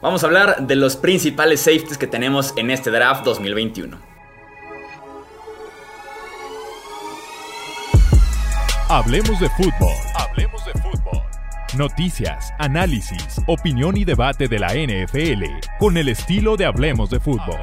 Vamos a hablar de los principales safeties que tenemos en este draft 2021. Hablemos de fútbol. Hablemos de fútbol. Noticias, análisis, opinión y debate de la NFL con el estilo de Hablemos de fútbol.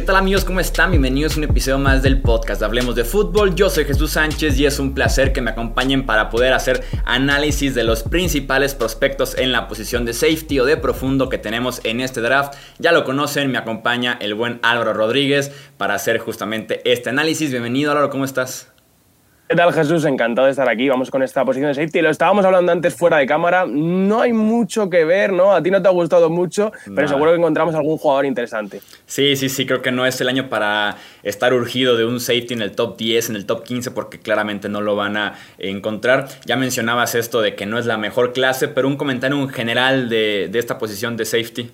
¿Qué tal amigos? ¿Cómo están? Bienvenidos a un episodio más del podcast Hablemos de Fútbol. Yo soy Jesús Sánchez y es un placer que me acompañen para poder hacer análisis de los principales prospectos en la posición de safety o de profundo que tenemos en este draft. Ya lo conocen, me acompaña el buen Álvaro Rodríguez para hacer justamente este análisis. Bienvenido Álvaro, ¿cómo estás? ¿Qué tal Jesús? Encantado de estar aquí. Vamos con esta posición de safety. Lo estábamos hablando antes fuera de cámara. No hay mucho que ver, ¿no? A ti no te ha gustado mucho, pero seguro que encontramos algún jugador interesante. Sí, sí, sí. Creo que no es el año para estar urgido de un safety en el top 10, en el top 15, porque claramente no lo van a encontrar. Ya mencionabas esto de que no es la mejor clase, pero un comentario en general de, de esta posición de safety.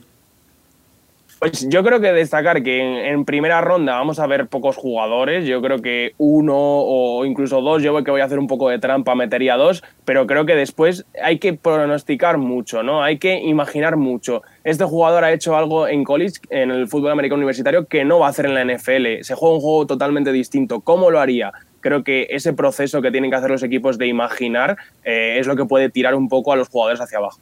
Pues yo creo que destacar que en, primera ronda vamos a ver pocos jugadores. Yo creo que uno o incluso dos, yo que voy a hacer un poco de trampa, metería dos, pero creo que después hay que pronosticar mucho, ¿no? Hay que imaginar mucho. Este jugador ha hecho algo en college, en el fútbol americano universitario, que no va a hacer en la NFL. Se juega un juego totalmente distinto. ¿Cómo lo haría? Creo que ese proceso que tienen que hacer los equipos de imaginar eh, es lo que puede tirar un poco a los jugadores hacia abajo.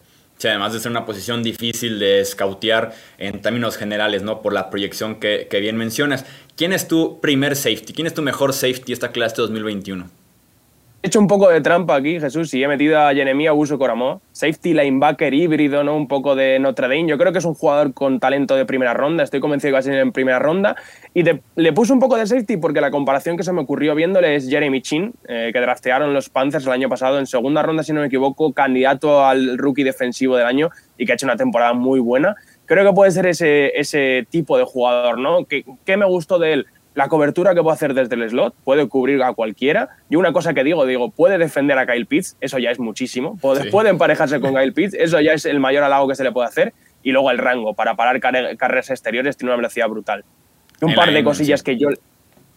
Además de ser una posición difícil de scoutear en términos generales, ¿no? Por la proyección que, que bien mencionas. ¿Quién es tu primer safety? ¿Quién es tu mejor safety esta clase 2021? He hecho un poco de trampa aquí, Jesús, y he metido a Jeremia Uso Coramó, safety linebacker híbrido, ¿no? Un poco de Notre Dame. Yo creo que es un jugador con talento de primera ronda, estoy convencido que va a ser en primera ronda. Y le puse un poco de safety porque la comparación que se me ocurrió viéndole es Jeremy Chin, eh, que draftearon los Panthers el año pasado en segunda ronda, si no me equivoco, candidato al rookie defensivo del año y que ha hecho una temporada muy buena. Creo que puede ser ese, ese tipo de jugador, ¿no? ¿Qué, ¿Qué me gustó de él? La cobertura que puede hacer desde el slot, puede cubrir a cualquiera. Y una cosa que digo, digo, puede defender a Kyle Pitts, eso ya es muchísimo. Puede, puede emparejarse con Kyle Pitts, eso ya es el mayor halago que se le puede hacer. Y luego el rango, para parar carreras exteriores, tiene una velocidad brutal. Y un par de cosillas que yo.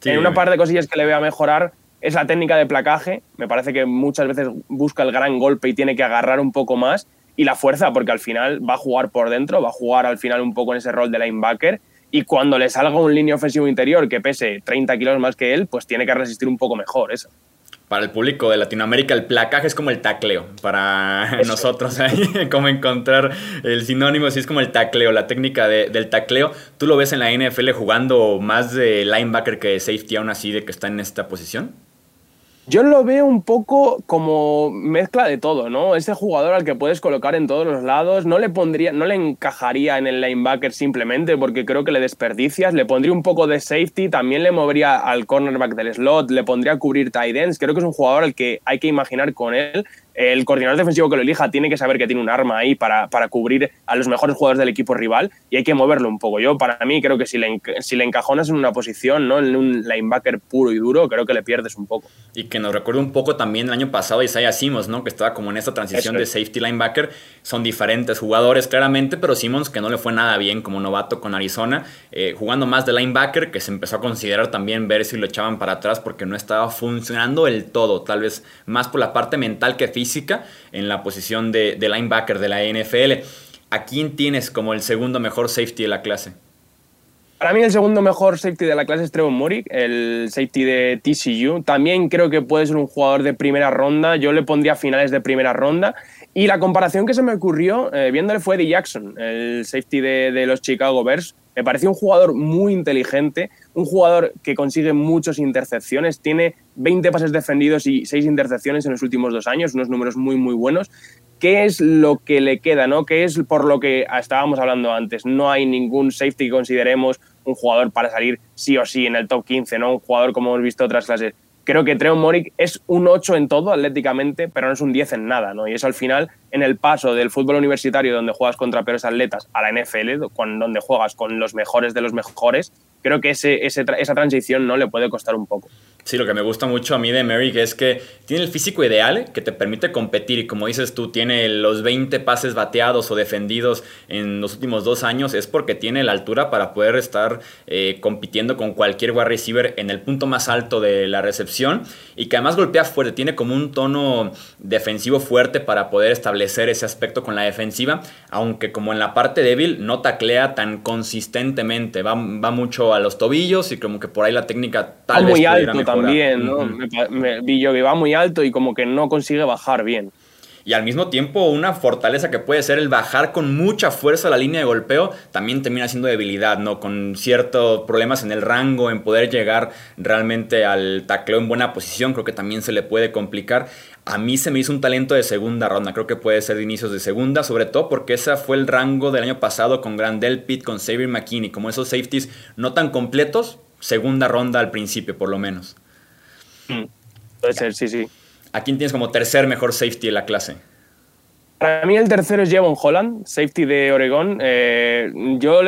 en una par de cosillas que le voy a mejorar es la técnica de placaje. Me parece que muchas veces busca el gran golpe y tiene que agarrar un poco más. Y la fuerza, porque al final va a jugar por dentro, va a jugar al final un poco en ese rol de linebacker y cuando le salga un línea ofensivo interior que pese 30 kilos más que él, pues tiene que resistir un poco mejor eso. Para el público de Latinoamérica, el placaje es como el tacleo. Para nosotros, ahí, como encontrar el sinónimo, sí es como el tacleo, la técnica del tacleo. ¿Tú lo ves en la NFL jugando más de linebacker que de safety, aún así, de que está en esta posición? Yo lo veo un poco como mezcla de todo, ¿no? Ese jugador al que puedes colocar en todos los lados, no le pondría, no le encajaría en el linebacker simplemente porque creo que le desperdicias, le pondría un poco de safety, también le movería al cornerback del slot, le pondría a cubrir tight ends, creo que es un jugador al que hay que imaginar con él el coordinador defensivo que lo elija tiene que saber que tiene un arma ahí para, para, cubrir a los mejores jugadores del equipo rival y hay que moverlo un poco. Yo, para mí, creo que si le, si le encajonas en una posición, ¿no? en un linebacker puro y duro, creo que le pierdes un poco. Y que nos recuerda un poco también el año pasado Isaiah Simmons, ¿no? que estaba como en esta transición de safety linebacker. Son diferentes jugadores, claramente, pero Simmons, que no le fue nada bien como novato con Arizona, eh, jugando más de linebacker, que se empezó a considerar también ver si lo echaban para atrás porque no estaba funcionando del todo, tal vez más por la parte mental que física en la posición de, linebacker de la NFL. ¿A quién tienes como el segundo mejor safety de la clase? Para mí el segundo mejor safety de la clase es Trevor Murick, el safety de TCU. También creo que puede ser un jugador de primera ronda. Yo le pondría finales de primera ronda. Y la comparación que se me ocurrió eh, viéndole fue de Jackson, el safety de los Chicago Bears. Me pareció un jugador muy inteligente, un jugador que consigue muchas intercepciones, tiene 20 pases defendidos y 6 intercepciones en los últimos dos años, unos números muy, muy buenos. ¿Qué es lo que le queda? ¿no? ¿Qué es por lo que estábamos hablando antes? No hay ningún safety que consideremos un jugador para salir sí o sí en el top 15, ¿no? un jugador como hemos visto otras clases creo que Treo Moric es un 8 en todo atléticamente, pero no es un 10 en nada, ¿no? Y eso al final, en el paso del fútbol universitario, donde juegas contra peores atletas, a la NFL, donde juegas con los mejores de los mejores, creo que ese, esa transición no le puede costar un poco. Sí, lo que me gusta mucho a mí de Merrick es que tiene el físico ideal que te permite competir y como dices tú, tiene los 20 pases bateados o defendidos en los últimos dos años, es porque tiene la altura para poder estar eh, compitiendo con cualquier wide receiver en el punto más alto de la recepción y que además golpea fuerte, tiene como un tono defensivo fuerte para poder establecer ese aspecto con la defensiva, aunque como en la parte débil no taclea tan consistentemente, va, va mucho a los tobillos y como que por ahí la técnica tal vez muy alto también, ¿no? me, vi yo que va muy alto y como que no consigue bajar bien. Y al mismo tiempo una fortaleza que puede ser el bajar con mucha fuerza la línea de golpeo también termina siendo debilidad, ¿no? Con ciertos problemas en el rango, en poder llegar realmente al tacleo en buena posición, creo que también se le puede complicar. A mí se me hizo un talento de segunda ronda, creo que puede ser de inicios de segunda, sobre todo porque ese fue el rango del año pasado con Grandel Pitt, con Xavier McKinney, como esos safeties no tan completos, segunda ronda al principio por lo menos. Mm, puede ser, sí, sí. ¿A quién tienes como tercer mejor safety de la clase? Para mí el tercero es Jevon Holland, safety de Oregón. Eh, yo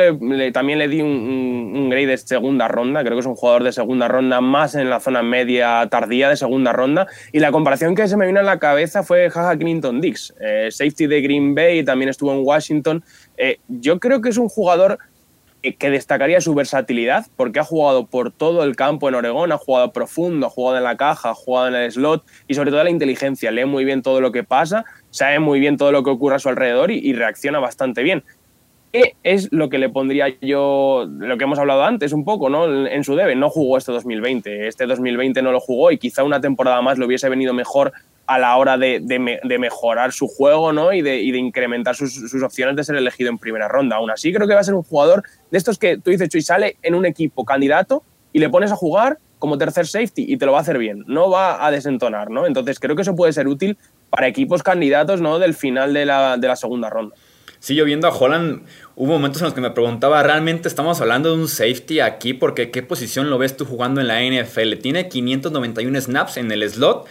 también le di un, grade de segunda ronda, creo que es un jugador de segunda ronda, más en la zona media tardía de segunda ronda. Y la comparación que se me vino a la cabeza fue Jaja Clinton Dix, eh, safety de Green Bay, también estuvo en Washington. Eh, yo creo que es un jugador que destacaría su versatilidad, porque ha jugado por todo el campo en Oregón, ha jugado profundo, ha jugado en la caja, ha jugado en el slot y sobre todo la inteligencia, lee muy bien todo lo que pasa, sabe muy bien todo lo que ocurre a su alrededor y, reacciona bastante bien. ¿Qué es lo que le pondría yo, lo que hemos hablado antes un poco, ¿no? En su debe, no jugó este 2020, este 2020 no lo jugó y quizá una temporada más le hubiese venido mejor a la hora de, mejorar su juego ¿no? y, de, incrementar sus, opciones de ser elegido en primera ronda. Aún así, creo que va a ser un jugador de estos que tú dices, Chuy, sale en un equipo candidato y le pones a jugar como tercer safety y te lo va a hacer bien, no va a desentonar. ¿no? Entonces, creo que eso puede ser útil para equipos candidatos ¿no? del final de la, de la segunda ronda. Sí, yo viendo a Holland, hubo momentos en los que me preguntaba, ¿realmente estamos hablando de un safety aquí? Porque ¿qué posición lo ves tú jugando en la NFL? Tiene 591 snaps en el slot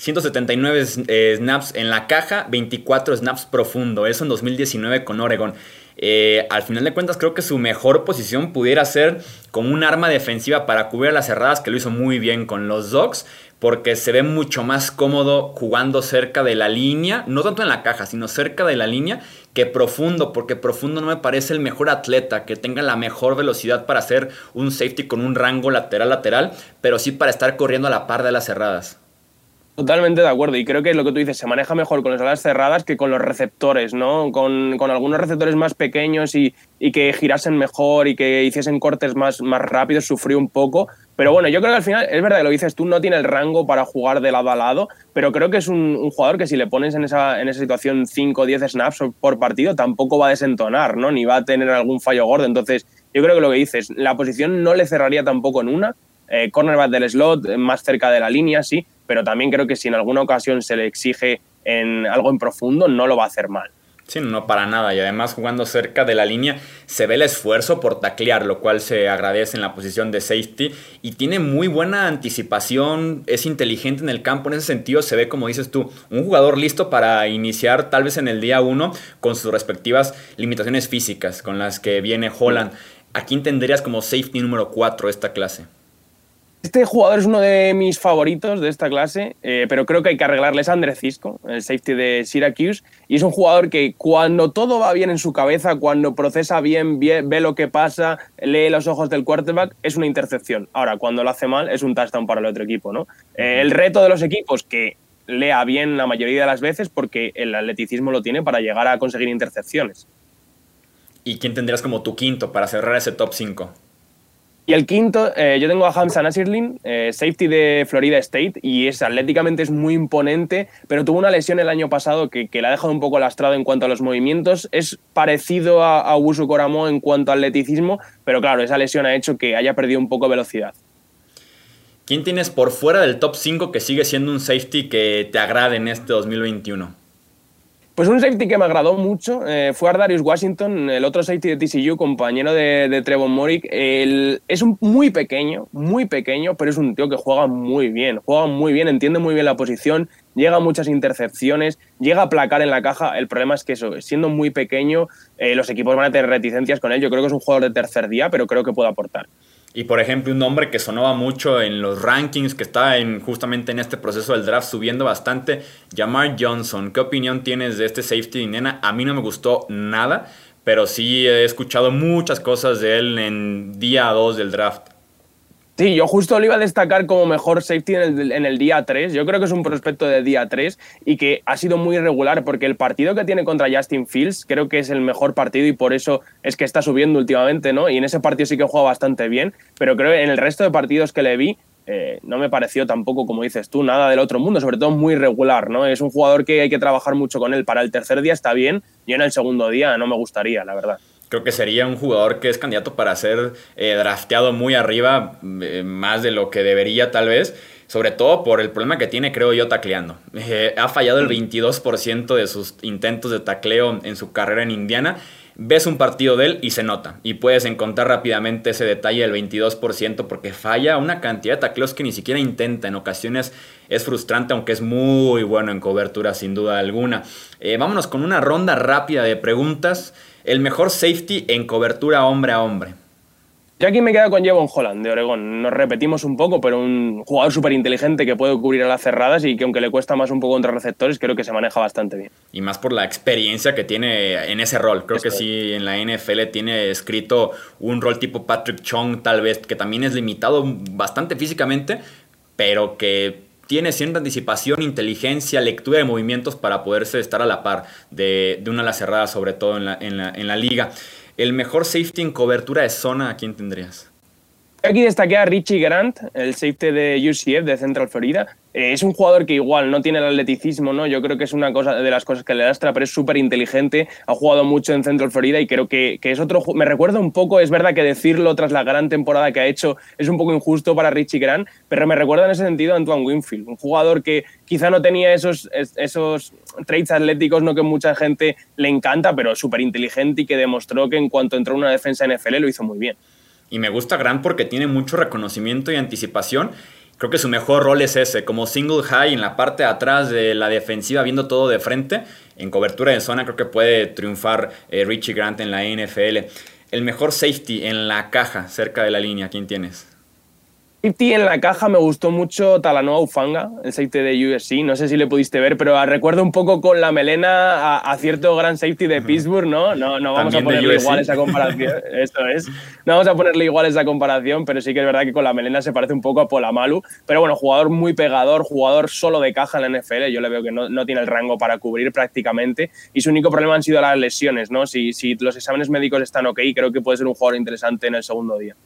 179 eh, snaps en la caja, 24 snaps profundo. Eso en 2019 con Oregon. Eh, al final de cuentas creo que su mejor posición pudiera ser como un arma defensiva para cubrir las cerradas, que lo hizo muy bien con los Dogs, porque se ve mucho más cómodo jugando cerca de la línea, no tanto en la caja, sino cerca de la línea, que profundo, porque profundo no me parece el mejor atleta, que tenga la mejor velocidad para hacer un safety con un rango lateral-lateral, pero sí para estar corriendo a la par de las cerradas. Totalmente de acuerdo. Y creo que lo que tú dices, se maneja mejor con las alas cerradas que con los receptores, ¿no? Con, algunos receptores más pequeños y, que girasen mejor y que hiciesen cortes más, más rápidos, sufrió un poco. Pero bueno, yo creo que al final, es verdad que lo dices tú, no tiene el rango para jugar de lado a lado, pero creo que es un, jugador que si le pones en esa, en esa situación 5 o 10 snaps por partido, tampoco va a desentonar, ¿no? Ni va a tener algún fallo gordo. Entonces, yo creo que lo que dices, la posición no le cerraría tampoco en una. Eh, cornerback del slot, más cerca de la línea, sí, pero también creo que si en alguna ocasión se le exige en algo en profundo, no lo va a hacer mal. Sí, no para nada. Y además jugando cerca de la línea se ve el esfuerzo por taclear, lo cual se agradece en la posición de safety. Y tiene muy buena anticipación, es inteligente en el campo. En ese sentido se ve, como dices tú, un jugador listo para iniciar tal vez en el día uno con sus respectivas limitaciones físicas con las que viene Holland. ¿A quién tendrías como safety número 4 esta clase? Este jugador es uno de mis favoritos de esta clase, eh, pero creo que hay que arreglarle. Es André Cisco, el safety de Syracuse, y es un jugador que cuando todo va bien en su cabeza, cuando procesa bien, ve lo que pasa, lee los ojos del quarterback, es una intercepción. Ahora, cuando lo hace mal, es un touchdown para el otro equipo. ¿no? Eh, el reto de los equipos, que lea bien la mayoría de las veces, porque el atleticismo lo tiene para llegar a conseguir intercepciones. ¿Y quién tendrías como tu quinto para cerrar ese top 5? Y el quinto, eh, yo tengo a Hamza Nasirlin, eh, safety de Florida State, y es atléticamente es muy imponente, pero tuvo una lesión el año pasado que, que le ha dejado un poco lastrado en cuanto a los movimientos. Es parecido a, a Uso en cuanto al atleticismo, pero claro, esa lesión ha hecho que haya perdido un poco de velocidad. ¿Quién tienes por fuera del top 5 que sigue siendo un safety que te agrade en este 2021? Pues un safety que me agradó mucho eh, fue Ardarius Washington, el otro safety de TCU, compañero de, de Trevon Morick. es un muy pequeño, muy pequeño, pero es un tío que juega muy bien, juega muy bien, entiende muy bien la posición, llega a muchas intercepciones, llega a placar en la caja. El problema es que eso, siendo muy pequeño, eh, los equipos van a tener reticencias con él. Yo creo que es un jugador de tercer día, pero creo que puede aportar. Y por ejemplo, un nombre que sonaba mucho en los rankings, que está en, justamente en este proceso del draft subiendo bastante, Jamar Johnson. ¿Qué opinión tienes de este safety nena? A mí no me gustó nada, pero sí he escuchado muchas cosas de él en día 2 del draft. Sí, yo justo lo iba a destacar como mejor safety en el, día 3. Yo creo que es un prospecto de día 3 y que ha sido muy irregular porque el partido que tiene contra Justin Fields creo que es el mejor partido y por eso es que está subiendo últimamente, ¿no? Y en ese partido sí que juega bastante bien, pero creo que en el resto de partidos que le vi eh, no me pareció tampoco, como dices tú, nada del otro mundo, sobre todo muy regular, ¿no? Es un jugador que hay que trabajar mucho con él. Para el tercer día está bien y en el segundo día no me gustaría, la verdad creo que sería un jugador que es candidato para ser eh, drafteado muy arriba, eh, más de lo que debería tal vez. Sobre todo por el problema que tiene, creo yo, tacleando. Eh, ha fallado el 22% de sus intentos de tacleo en su carrera en Indiana. Ves un partido de él y se nota. Y puedes encontrar rápidamente ese detalle del 22% porque falla una cantidad de tacleos que ni siquiera intenta. En ocasiones es frustrante, aunque es muy bueno en cobertura, sin duda alguna. vámonos con una ronda rápida de preguntas el mejor safety en cobertura hombre a hombre. Yo aquí me quedo con Jevon Holland de Oregón. Nos repetimos un poco, pero un jugador súper inteligente que puede cubrir a las cerradas y que aunque le cuesta más un poco contra receptores, creo que se maneja bastante bien. Y más por la experiencia que tiene en ese rol. Creo que sí, en la NFL tiene escrito un rol tipo Patrick Chong, tal vez, que también es limitado bastante físicamente, pero que tiene cierta anticipación, inteligencia, lectura de movimientos para poderse estar a la par de, una ala cerrada, sobre todo en la, en la liga. El mejor safety en cobertura de zona, ¿a quién tendrías? Aquí destaqué a Richie Grant, el safety de UCF de Central Florida. Eh, es un jugador que igual no tiene el atleticismo, ¿no? Yo creo que es una cosa de las cosas que le lastra, pero es súper inteligente, ha jugado mucho en Central Florida y creo que, que, es otro... Me recuerda un poco, es verdad que decirlo tras la gran temporada que ha hecho es un poco injusto para Richie Grant, pero me recuerda en ese sentido a Antoine Winfield, un jugador que quizá no tenía esos, esos traits atléticos, no que mucha gente le encanta, pero súper inteligente y que demostró que en cuanto entró en una defensa NFL lo hizo muy bien. Y me gusta Grant porque tiene mucho reconocimiento y anticipación. Creo que su mejor rol es ese, como single high en la parte de atrás de la defensiva, viendo todo de frente. En cobertura de zona creo que puede triunfar eh, Richie Grant en la NFL. El mejor safety en la caja, cerca de la línea, ¿quién tienes? Safety en la caja me gustó mucho Talanoa Ufanga, el safety de USC. No sé si le pudiste ver, pero recuerdo un poco con la melena a, cierto gran safety de Pittsburgh, ¿no? No, no vamos a ponerle igual esa comparación. Eso es. No vamos a ponerle igual esa comparación, pero sí que es verdad que con la melena se parece un poco a Polamalu. Pero bueno, jugador muy pegador, jugador solo de caja en la NFL. Yo le veo que no, no tiene el rango para cubrir prácticamente. Y su único problema han sido las lesiones, ¿no? Si, si los exámenes médicos están ok, creo que puede ser un jugador interesante en el segundo día.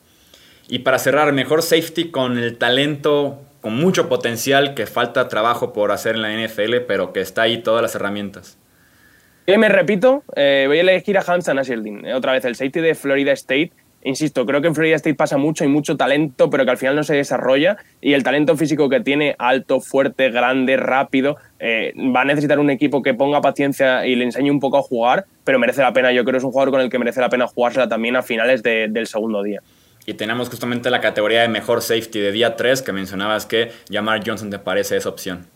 Y para cerrar, mejor safety con el talento, con mucho potencial, que falta trabajo por hacer en la NFL, pero que está ahí todas las herramientas. Y me repito, eh, voy a elegir a Hansan Asheldin, eh, otra vez el safety de Florida State. Insisto, creo que en Florida State pasa mucho, y mucho talento, pero que al final no se desarrolla. Y el talento físico que tiene, alto, fuerte, grande, rápido, eh, va a necesitar un equipo que ponga paciencia y le enseñe un poco a jugar, pero merece la pena. Yo creo que es un jugador con el que merece la pena jugársela también a finales del segundo día. Y tenemos justamente la categoría de mejor safety de día 3 que mencionabas que Jamar Johnson te parece esa opción.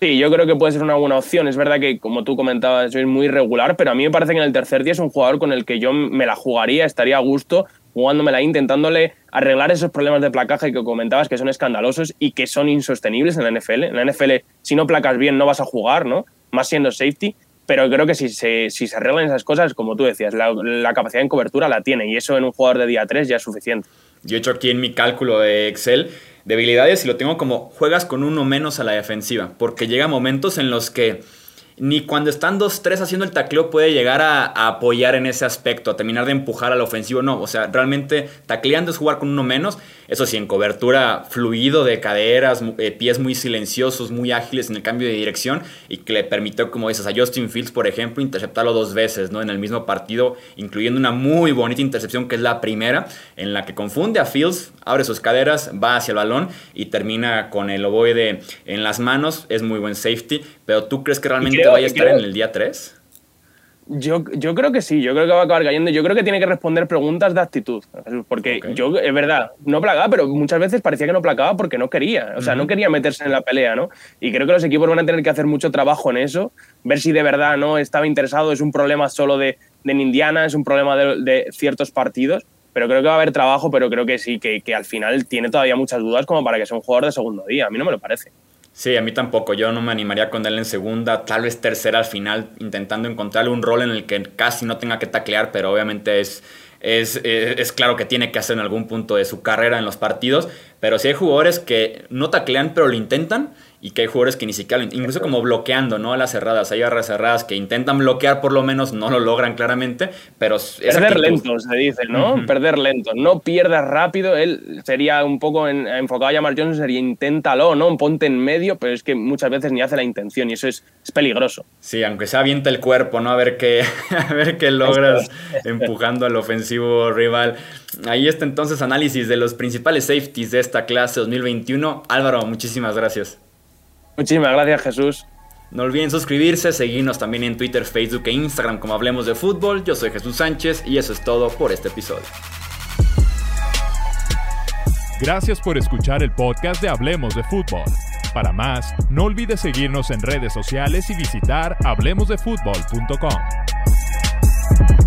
Sí, yo creo que puede ser una buena opción. Es verdad que, como tú comentabas, es muy regular, pero a mí me parece que en el tercer día es un jugador con el que yo me la jugaría, estaría a gusto jugándomela, intentándole arreglar esos problemas de placaje que comentabas que son escandalosos y que son insostenibles en la NFL. En la NFL, si no placas bien, no vas a jugar, ¿no? Más siendo safety pero creo que si se, si se arreglan esas cosas, como tú decías, la, capacidad en cobertura la tiene y eso en un jugador de día 3 ya es suficiente. Yo he hecho aquí en mi cálculo de Excel debilidades y lo tengo como juegas con uno menos a la defensiva, porque llega momentos en los que ni cuando están 2-3 haciendo el tacleo puede llegar a, apoyar en ese aspecto, a terminar de empujar al ofensivo. No, o sea, realmente tacleando es jugar con uno menos. Eso sí, en cobertura fluido de caderas, eh, pies muy silenciosos, muy ágiles en el cambio de dirección y que le permitió, como dices, a Justin Fields, por ejemplo, interceptarlo dos veces ¿no? en el mismo partido, incluyendo una muy bonita intercepción que es la primera, en la que confunde a Fields, abre sus caderas, va hacia el balón y termina con el ovoide en las manos. Es muy buen safety, pero ¿tú crees que realmente vaya a estar en el día 3? Yo, yo creo que sí, yo creo que va a acabar cayendo. Yo creo que tiene que responder preguntas de actitud. Porque yo, es verdad, no placaba, pero muchas veces parecía que no placaba porque no quería. O sea, no quería meterse en la pelea, ¿no? Y creo que los equipos van a tener que hacer mucho trabajo en eso, ver si de verdad no estaba interesado. Es un problema solo de, de Indiana, es un problema de, de ciertos partidos pero creo que va a haber trabajo, pero creo que sí, que, que al final tiene todavía muchas dudas como para que sea un jugador de segundo día. A mí no me lo parece. Sí, a mí tampoco. Yo no me animaría con él en segunda, tal vez tercera al final, intentando encontrarle un rol en el que casi no tenga que taclear, pero obviamente es, es, es, es, claro que tiene que hacer en algún punto de su carrera en los partidos. Pero si hay jugadores que no taclean, pero lo intentan, y que hay jugadores que ni siquiera, incluso como bloqueando, ¿no? A las cerradas, hay barras cerradas que intentan bloquear por lo menos, no lo logran claramente, pero... Perder lento, se dice, ¿no? Perder lento, no pierdas rápido, él sería un poco en, enfocado a llamar Johnson, sería inténtalo, ¿no? Ponte en medio, pero es que muchas veces ni hace la intención y eso es, es peligroso. Sí, aunque se avienta el cuerpo, ¿no? A ver qué, a ver qué logras empujando al ofensivo rival. Ahí está entonces análisis de los principales safeties de esta clase 2021. Álvaro, muchísimas gracias. Muchísimas gracias, Jesús. No olviden suscribirse, seguirnos también en Twitter, Facebook e Instagram como Hablemos de Fútbol. Yo soy Jesús Sánchez y eso es todo por este episodio. Gracias por escuchar el podcast de Hablemos de Fútbol. Para más, no olvides seguirnos en redes sociales y visitar hablemosdefutbol.com.